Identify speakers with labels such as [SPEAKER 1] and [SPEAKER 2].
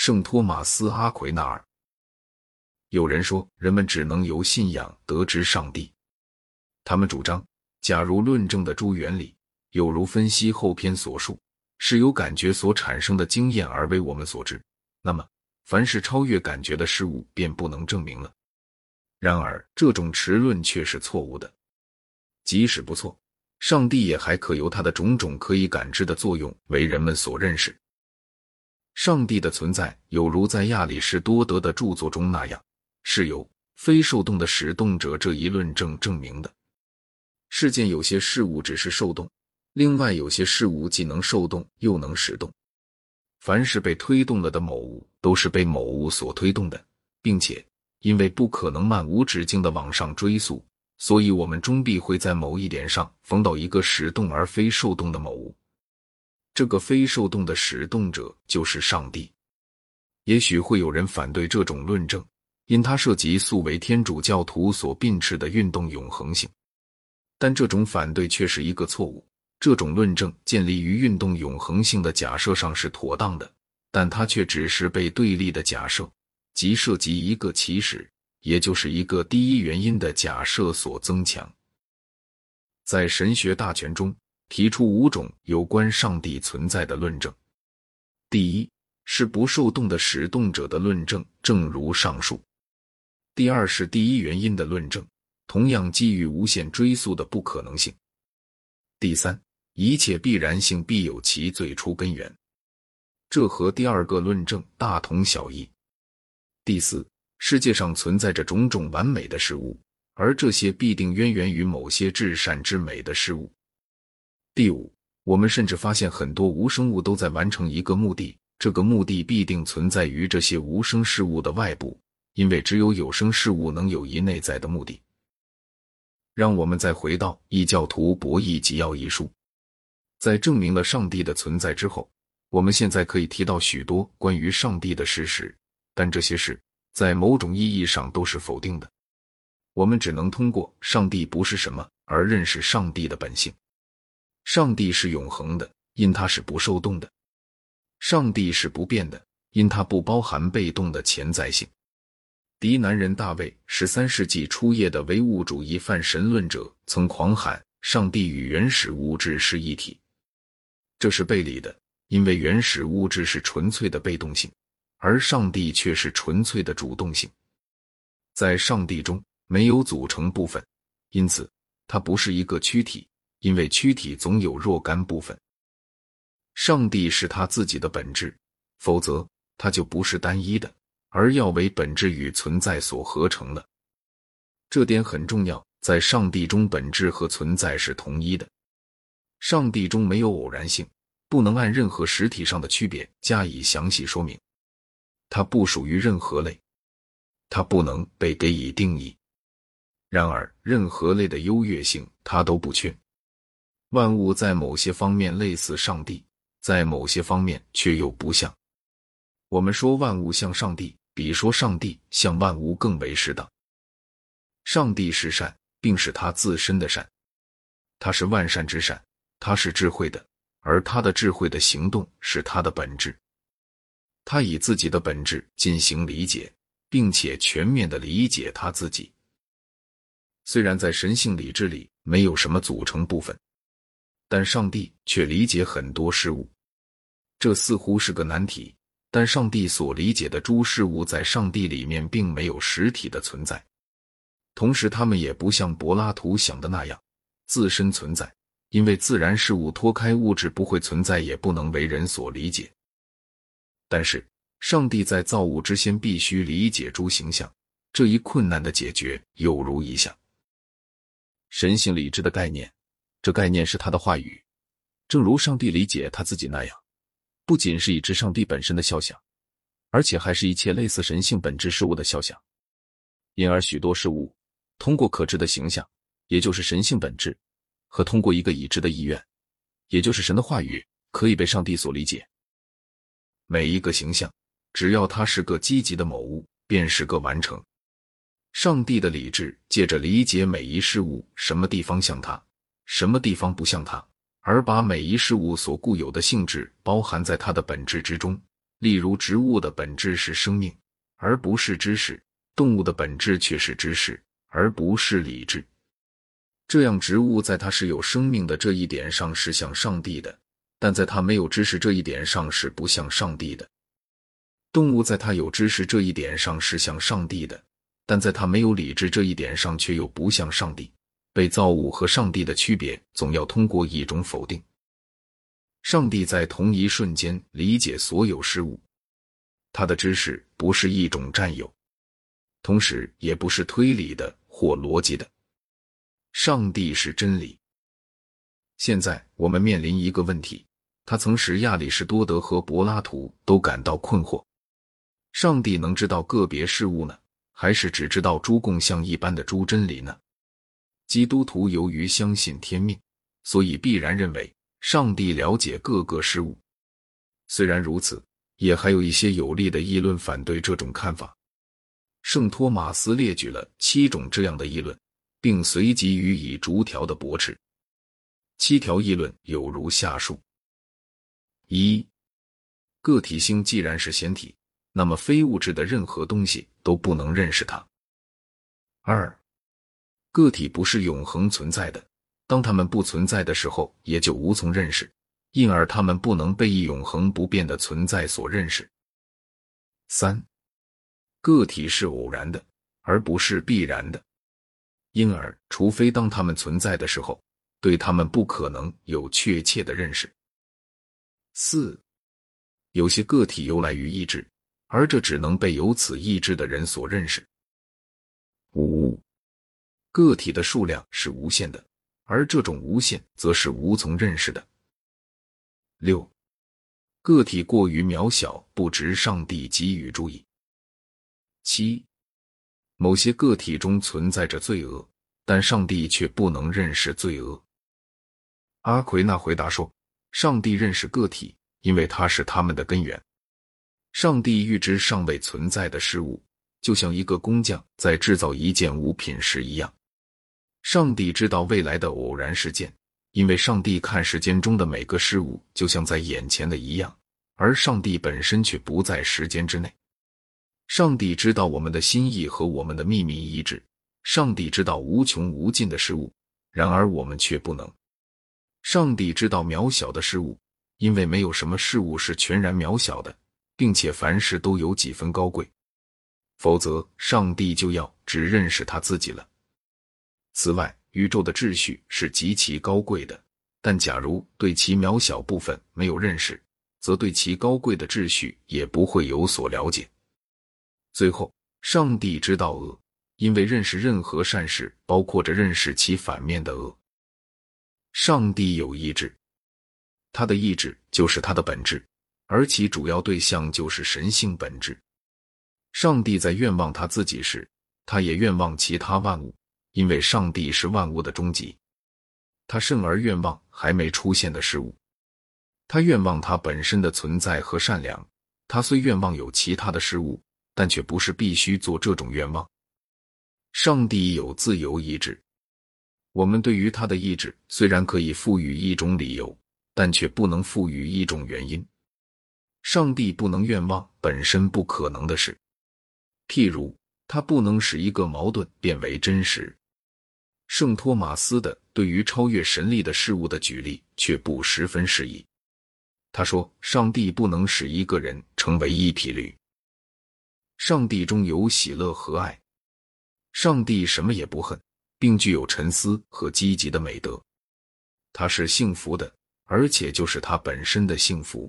[SPEAKER 1] 圣托马斯·阿奎那尔。有人说，人们只能由信仰得知上帝。他们主张，假如论证的诸原理有如分析后篇所述，是由感觉所产生的经验而为我们所知，那么凡是超越感觉的事物便不能证明了。然而，这种持论却是错误的。即使不错，上帝也还可由他的种种可以感知的作用为人们所认识。上帝的存在有如在亚里士多德的著作中那样，是由非受动的使动者这一论证证明的。世间有些事物只是受动，另外有些事物既能受动又能使动。凡是被推动了的某物，都是被某物所推动的，并且因为不可能漫无止境的往上追溯。所以，我们终必会在某一点上逢到一个使动而非受动的某物。这个非受动的使动者就是上帝。也许会有人反对这种论证，因它涉及素为天主教徒所秉持的运动永恒性。但这种反对却是一个错误。这种论证建立于运动永恒性的假设上是妥当的，但它却只是被对立的假设，即涉及一个起始。也就是一个第一原因的假设所增强，在神学大全中提出五种有关上帝存在的论证。第一是不受动的使动者的论证，正如上述；第二是第一原因的论证，同样基于无限追溯的不可能性；第三，一切必然性必有其最初根源，这和第二个论证大同小异；第四。世界上存在着种种完美的事物，而这些必定渊源于某些至善之美的事物。第五，我们甚至发现很多无生物都在完成一个目的，这个目的必定存在于这些无生事物的外部，因为只有有生事物能有一内在的目的。让我们再回到《异教徒博弈及要》一书，在证明了上帝的存在之后，我们现在可以提到许多关于上帝的事实，但这些事。在某种意义上都是否定的。我们只能通过“上帝不是什么”而认识上帝的本性。上帝是永恒的，因他是不受动的；上帝是不变的，因他不包含被动的潜在性。迪南人大卫，十三世纪初叶的唯物主义泛神论者，曾狂喊：“上帝与原始物质是一体。”这是背离的，因为原始物质是纯粹的被动性。而上帝却是纯粹的主动性，在上帝中没有组成部分，因此它不是一个躯体，因为躯体总有若干部分。上帝是他自己的本质，否则它就不是单一的，而要为本质与存在所合成的。这点很重要，在上帝中，本质和存在是同一的。上帝中没有偶然性，不能按任何实体上的区别加以详细说明。它不属于任何类，它不能被给予定义。然而，任何类的优越性它都不缺。万物在某些方面类似上帝，在某些方面却又不像。我们说万物像上帝，比说上帝像万物更为适当。上帝是善，并是他自身的善，他是万善之善，他是智慧的，而他的智慧的行动是他的本质。他以自己的本质进行理解，并且全面的理解他自己。虽然在神性理智里没有什么组成部分，但上帝却理解很多事物。这似乎是个难题。但上帝所理解的诸事物，在上帝里面并没有实体的存在，同时他们也不像柏拉图想的那样自身存在，因为自然事物脱开物质不会存在，也不能为人所理解。但是，上帝在造物之先必须理解诸形象，这一困难的解决有如一项神性理智的概念。这概念是他的话语，正如上帝理解他自己那样，不仅是已知上帝本身的肖像，而且还是一切类似神性本质事物的肖像。因而，许多事物通过可知的形象，也就是神性本质，和通过一个已知的意愿，也就是神的话语，可以被上帝所理解。每一个形象，只要它是个积极的某物，便是个完成。上帝的理智借着理解每一事物什么地方像它，什么地方不像它，而把每一事物所固有的性质包含在它的本质之中，例如，植物的本质是生命，而不是知识；动物的本质却是知识，而不是理智。这样，植物在它是有生命的这一点上是像上帝的，但在它没有知识这一点上是不像上帝的；动物在它有知识这一点上是像上帝的，但在它没有理智这一点上却又不像上帝。被造物和上帝的区别，总要通过一种否定。上帝在同一瞬间理解所有事物，他的知识不是一种占有，同时也不是推理的或逻辑的。上帝是真理。现在我们面临一个问题，他曾使亚里士多德和柏拉图都感到困惑：上帝能知道个别事物呢，还是只知道诸共相一般的诸真理呢？基督徒由于相信天命，所以必然认为上帝了解各个事物。虽然如此，也还有一些有力的议论反对这种看法。圣托马斯列举了七种这样的议论，并随即予以逐条的驳斥。七条议论有如下述：一、个体性既然是显体，那么非物质的任何东西都不能认识它。二、个体不是永恒存在的，当它们不存在的时候，也就无从认识，因而他们不能被一永恒不变的存在所认识。三，个体是偶然的，而不是必然的，因而除非当它们存在的时候，对它们不可能有确切的认识。四，有些个体由来于意志，而这只能被有此意志的人所认识。个体的数量是无限的，而这种无限则是无从认识的。六，个体过于渺小，不值上帝给予注意。七，某些个体中存在着罪恶，但上帝却不能认识罪恶。阿奎那回答说：“上帝认识个体，因为他是他们的根源。上帝预知尚未存在的事物，就像一个工匠在制造一件物品时一样。”上帝知道未来的偶然事件，因为上帝看时间中的每个事物就像在眼前的一样，而上帝本身却不在时间之内。上帝知道我们的心意和我们的秘密意志，上帝知道无穷无尽的事物，然而我们却不能。上帝知道渺小的事物，因为没有什么事物是全然渺小的，并且凡事都有几分高贵，否则上帝就要只认识他自己了。此外，宇宙的秩序是极其高贵的，但假如对其渺小部分没有认识，则对其高贵的秩序也不会有所了解。最后，上帝知道恶，因为认识任何善事，包括着认识其反面的恶。上帝有意志，他的意志就是他的本质，而其主要对象就是神性本质。上帝在愿望他自己时，他也愿望其他万物。因为上帝是万物的终极，他甚而愿望还没出现的事物，他愿望他本身的存在和善良。他虽愿望有其他的事物，但却不是必须做这种愿望。上帝有自由意志，我们对于他的意志虽然可以赋予一种理由，但却不能赋予一种原因。上帝不能愿望本身不可能的事，譬如他不能使一个矛盾变为真实。圣托马斯的对于超越神力的事物的举例却不十分适宜。他说：“上帝不能使一个人成为一匹驴。上帝中有喜乐和爱，上帝什么也不恨，并具有沉思和积极的美德。他是幸福的，而且就是他本身的幸福。”